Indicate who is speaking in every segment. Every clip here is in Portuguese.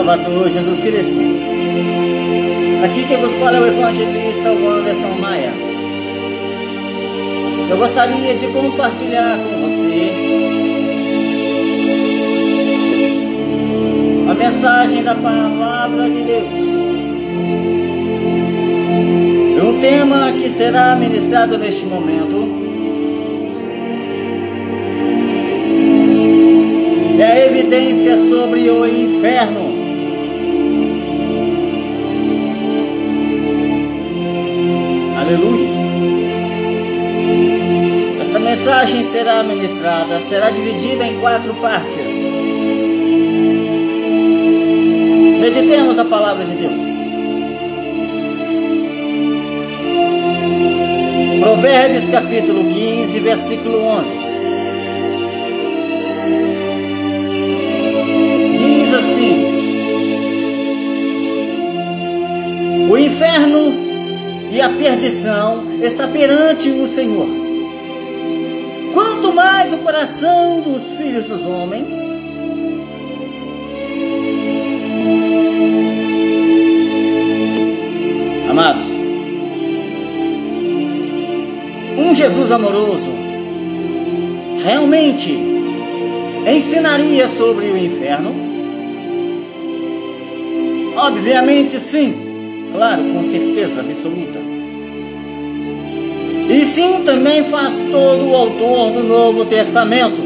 Speaker 1: Salvador Jesus Cristo. Aqui quem vos fala é o evangelista Wanderson Maia. Eu gostaria de compartilhar com você a mensagem da palavra de Deus. É um tema que será ministrado neste momento é a evidência sobre o inferno. Aleluia. Esta mensagem será ministrada, será dividida em quatro partes. Meditemos a palavra de Deus. Provérbios capítulo 15, versículo 11. assim: O inferno e a perdição está perante o Senhor. Quanto mais o coração dos filhos dos homens, amados, um Jesus amoroso realmente ensinaria sobre o inferno Obviamente sim, claro, com certeza absoluta. E sim também faz todo o autor do Novo Testamento.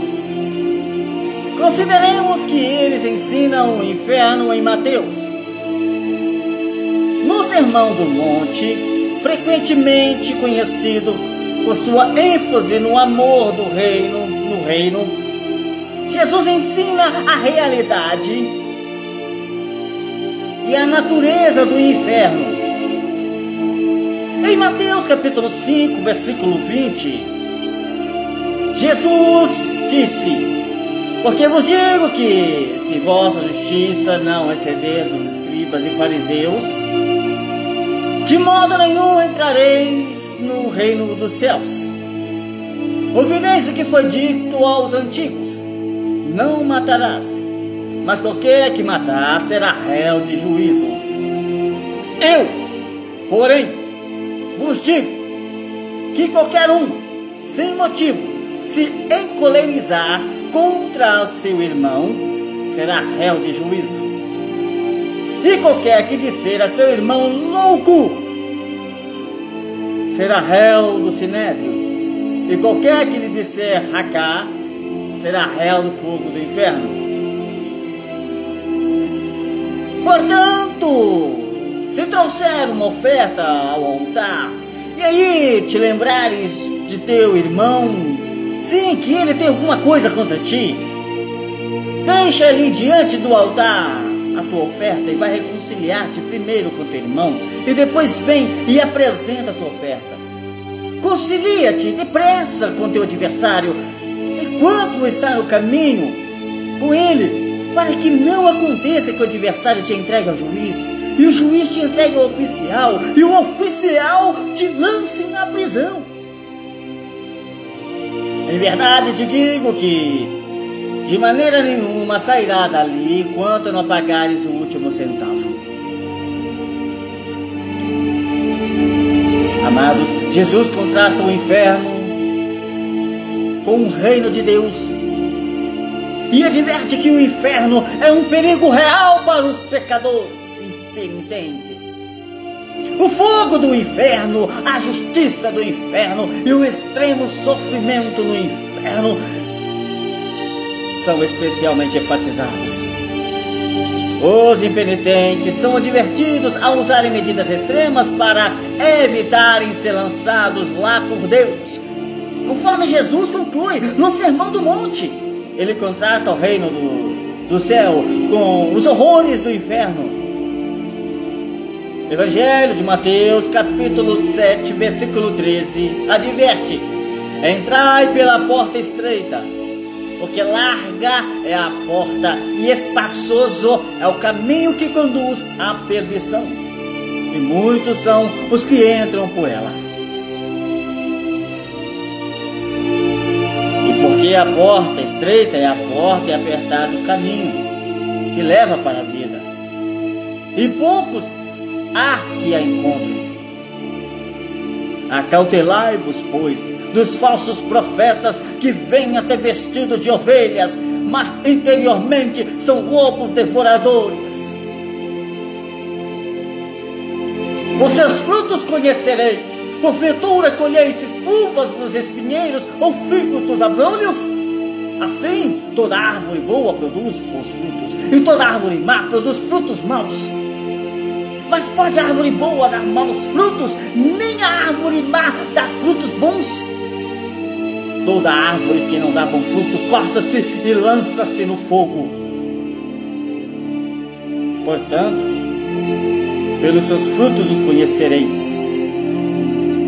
Speaker 1: Consideremos que eles ensinam o inferno em Mateus. No Sermão do Monte, frequentemente conhecido por sua ênfase no amor do reino, no reino, Jesus ensina a realidade e a natureza do inferno. Em Mateus capítulo 5, versículo 20, Jesus disse: Porque vos digo que, se vossa justiça não exceder dos escribas e fariseus, de modo nenhum entrareis no reino dos céus. Ouvireis o que foi dito aos antigos: Não matarás mas qualquer que matar será réu de juízo. Eu, porém, vos digo que qualquer um, sem motivo, se encolerizar contra seu irmão, será réu de juízo. E qualquer que disser a seu irmão louco, será réu do sinédrio. E qualquer que lhe disser racá, será réu do fogo do inferno. Portanto, se trouxer uma oferta ao altar, e aí te lembrares de teu irmão, sim, que ele tem alguma coisa contra ti, deixa ali diante do altar a tua oferta e vai reconciliar-te primeiro com teu irmão, e depois vem e apresenta a tua oferta. Concilia-te depressa com teu adversário, enquanto está no caminho com ele, para que não aconteça que o adversário te entregue ao juiz, e o juiz te entregue ao oficial, e o oficial te lance na prisão. Em verdade te digo que de maneira nenhuma sairá dali enquanto não pagares o último centavo. Amados, Jesus contrasta o inferno com o reino de Deus e adverte que o inferno é um perigo real para os pecadores impenitentes. O fogo do inferno, a justiça do inferno e o extremo sofrimento no inferno são especialmente enfatizados. Os impenitentes são advertidos a usarem medidas extremas para evitarem ser lançados lá por Deus, conforme Jesus conclui no Sermão do Monte ele contrasta o reino do, do céu com os horrores do inferno. Evangelho de Mateus, capítulo 7, versículo 13, adverte: Entrai pela porta estreita, porque larga é a porta e espaçoso é o caminho que conduz à perdição, e muitos são os que entram por ela. Porque a porta estreita é a porta e apertado o caminho que leva para a vida, e poucos há que a encontrem. Acautelai-vos, pois, dos falsos profetas que vêm até vestido de ovelhas, mas interiormente são lobos devoradores. Os seus frutos conhecereis. Porventura colhestes uvas nos espinheiros ou figos dos abrolhos? Assim, toda árvore boa produz bons frutos, e toda árvore má produz frutos maus. Mas pode a árvore boa dar maus frutos, nem a árvore má dar frutos bons. Toda árvore que não dá bom fruto corta-se e lança-se no fogo. Portanto, pelos seus frutos os conhecereis.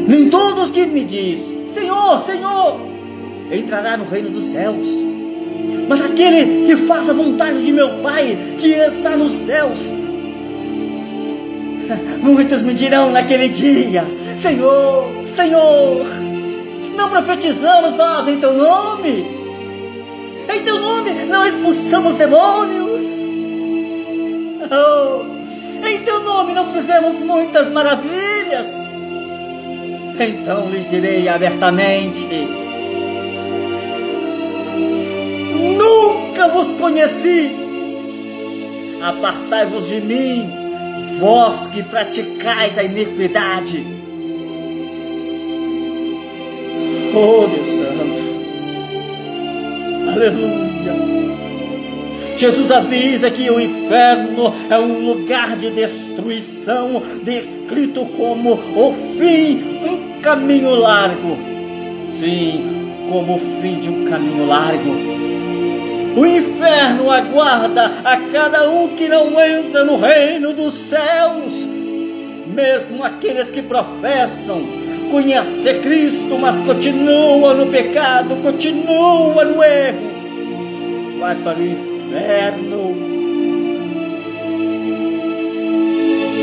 Speaker 1: Nem todos que me diz, Senhor, Senhor, entrará no reino dos céus. Mas aquele que faça a vontade de meu Pai que está nos céus. Muitos me dirão naquele dia: Senhor, Senhor, não profetizamos nós em teu nome? Em teu nome não expulsamos demônios? Oh, em teu nome não fizemos muitas maravilhas. Então lhes direi abertamente: Nunca vos conheci. Apartai-vos de mim, vós que praticais a iniquidade. Oh, Deus Santo. Aleluia. Jesus avisa que o inferno é um lugar de destruição, descrito como o fim, um caminho largo. Sim, como o fim de um caminho largo. O inferno aguarda a cada um que não entra no reino dos céus, mesmo aqueles que professam conhecer Cristo, mas continuam no pecado, continuam no erro. Vai para o inferno inferno.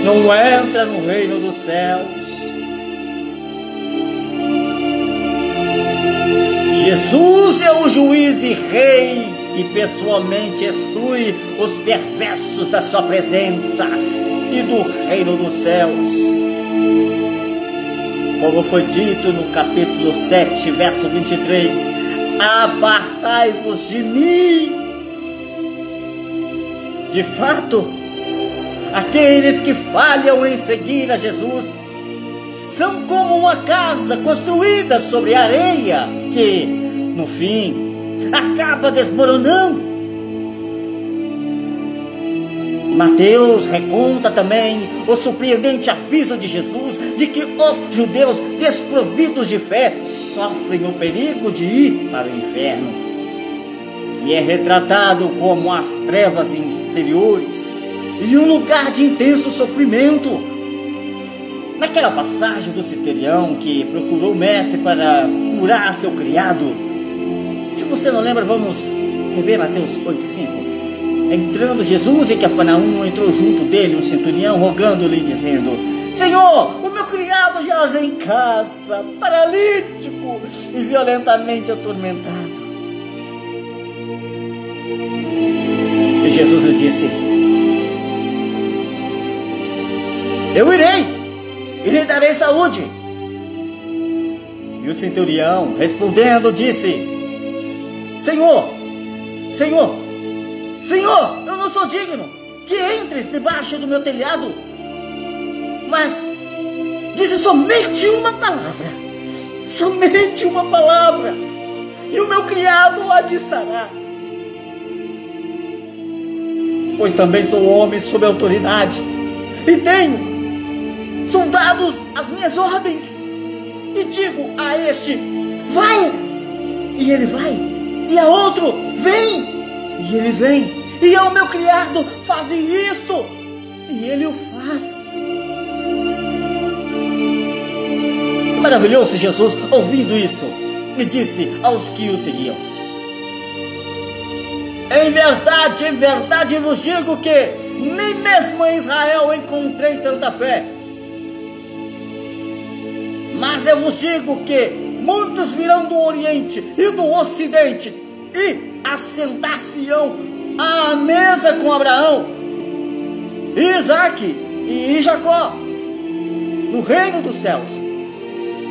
Speaker 1: Não entra no reino dos céus. Jesus é o juiz e rei que pessoalmente exclui os perversos da sua presença e do reino dos céus. Como foi dito no capítulo 7, verso 23: Apartai-vos de mim, de fato, aqueles que falham em seguir a Jesus são como uma casa construída sobre areia que, no fim, acaba desmoronando. Mateus reconta também o surpreendente aviso de Jesus de que os judeus desprovidos de fé sofrem o perigo de ir para o inferno e é retratado como as trevas exteriores e um lugar de intenso sofrimento. Naquela passagem do centurião que procurou o mestre para curar seu criado, se você não lembra, vamos rever Mateus 8,5. Entrando Jesus em Cafarnaum, entrou junto dele um centurião, rogando-lhe, dizendo: Senhor, o meu criado jaz em casa, paralítico e violentamente atormentado. E Jesus lhe disse: Eu irei e lhe darei saúde. E o centurião, respondendo, disse: Senhor, Senhor, Senhor, eu não sou digno que entres debaixo do meu telhado, mas disse somente uma palavra, somente uma palavra, e o meu criado há de sarar pois também sou homem sob autoridade e tenho soldados às minhas ordens. E digo a este: vai, e ele vai, e a outro: vem, e ele vem, e ao meu criado: faze isto, e ele o faz. Maravilhou-se Jesus ouvindo isto e disse aos que o seguiam: em verdade, em verdade vos digo que nem mesmo em Israel encontrei tanta fé. Mas eu vos digo que muitos virão do Oriente e do Ocidente e assentar-se-ão à mesa com Abraão, Isaac e Jacó, no reino dos céus.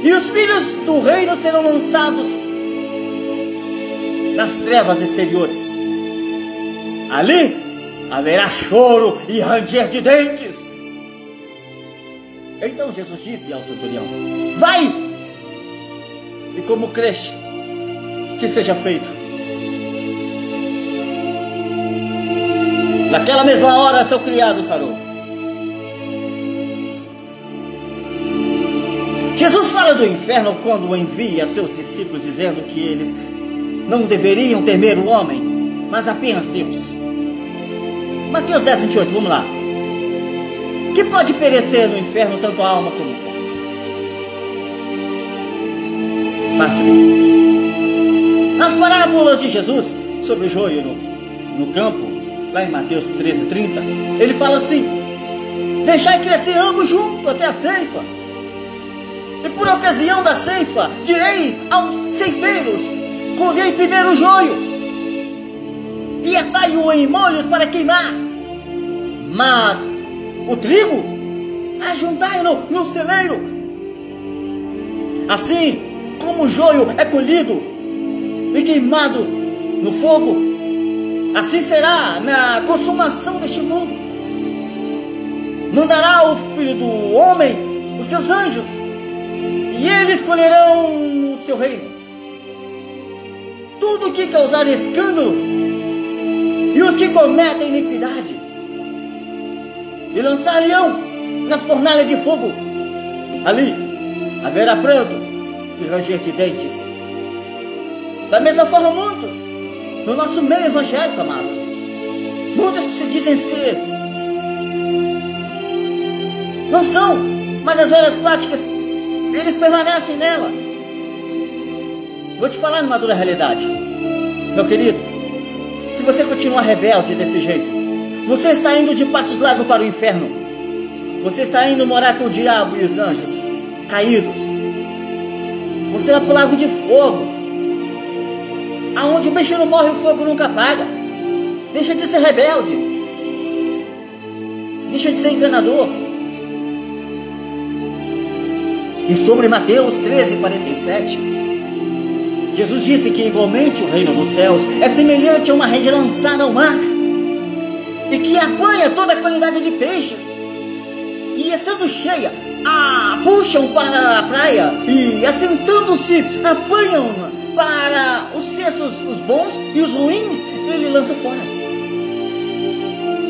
Speaker 1: E os filhos do reino serão lançados nas trevas exteriores. Ali haverá choro e ranger de dentes. Então Jesus disse ao centurião: Vai! E como cresce, que seja feito. Naquela mesma hora, seu criado sarou. Jesus fala do inferno quando envia seus discípulos dizendo que eles não deveriam temer o homem, mas apenas Deus. Mateus 10, 28, vamos lá. Que pode perecer no inferno tanto a alma como o corpo? Parte B. Nas parábolas de Jesus sobre o joio no, no campo, lá em Mateus 13, 30, ele fala assim: Deixai crescer ambos junto até a ceifa. E por ocasião da ceifa, direis aos ceifeiros: Colhei primeiro o joio, e atai-o em molhos para queimar. Mas o trigo, ajuntai-no no celeiro. Assim como o joio é colhido e queimado no fogo, assim será na consumação deste mundo. Mandará o filho do homem os seus anjos, e eles colherão o seu reino. Tudo que causar escândalo e os que cometem iniquidade e lançariam na fornalha de fogo. Ali haverá pranto e ranger de dentes. Da mesma forma, muitos no nosso meio evangélico, amados, muitos que se dizem ser, não são, mas as velhas práticas, eles permanecem nela. Vou te falar numa dura realidade, meu querido. Se você continuar rebelde desse jeito, você está indo de passos largos para o inferno. Você está indo morar com o diabo e os anjos caídos. Você vai para o lago de fogo. Aonde o bicho não morre, o fogo nunca apaga. Deixa de ser rebelde. Deixa de ser enganador. E sobre Mateus 13, 47, Jesus disse que igualmente o reino dos céus é semelhante a uma rede lançada ao mar e que apanha toda a qualidade de peixes. E estando cheia, a puxam para a praia e assentando-se apanham para os cestos, os bons e os ruins, ele lança fora.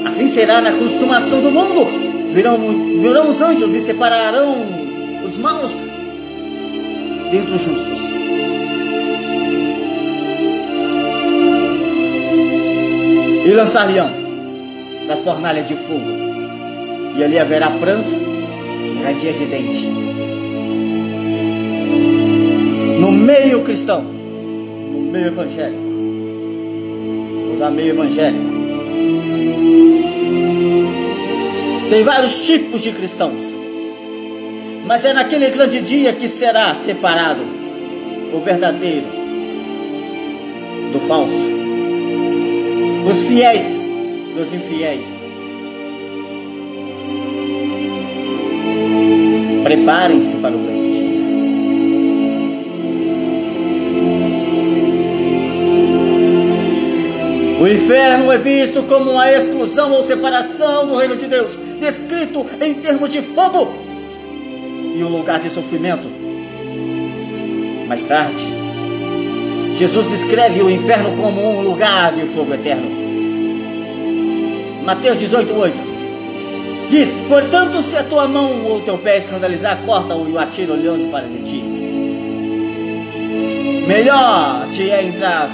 Speaker 1: Assim será na consumação do mundo. Virão, virão os anjos e separarão os maus dentre os justos. E lançar-lhe-ão da fornalha de fogo, e ali haverá pranto e radia de dente. No meio cristão, no meio evangélico, vou usar meio evangélico, tem vários tipos de cristãos, mas é naquele grande dia que será separado o verdadeiro do falso. Os fiéis dos infiéis. Preparem-se para o grande dia. O inferno é visto como uma exclusão ou separação do reino de Deus, descrito em termos de fogo e um lugar de sofrimento. Mais tarde, Jesus descreve o inferno como um lugar de fogo eterno. Mateus 18, 8. Diz: Portanto, se a tua mão ou teu pé escandalizar, corta-o e o atira olhando para de ti. Melhor te é entrar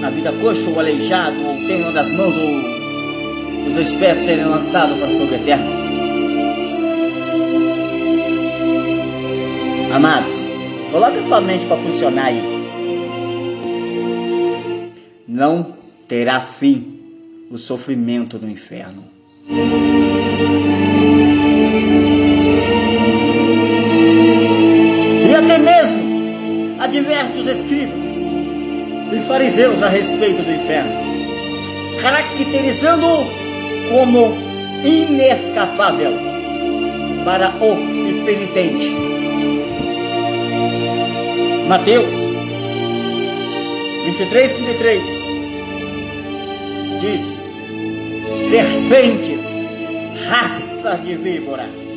Speaker 1: na vida coxo ou aleijado, ou ter uma das mãos ou os dois pés serem lançados para o fogo eterno. Amados, coloque a tua mente para funcionar aí. Não terá fim o sofrimento no inferno. E até mesmo adverte os escribas e fariseus a respeito do inferno. caracterizando como inescapável para o impenitente. Mateus 23, 33 diz: Serpentes, raça de víboras,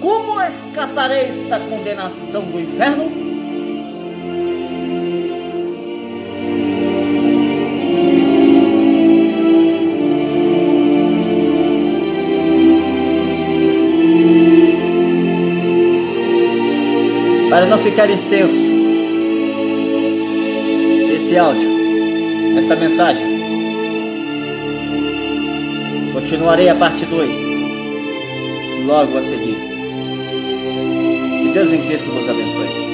Speaker 1: como escapareis da condenação do inferno? Para não ficar extenso esse áudio, esta mensagem, continuarei a parte 2 logo a seguir. Que Deus em Cristo vos abençoe.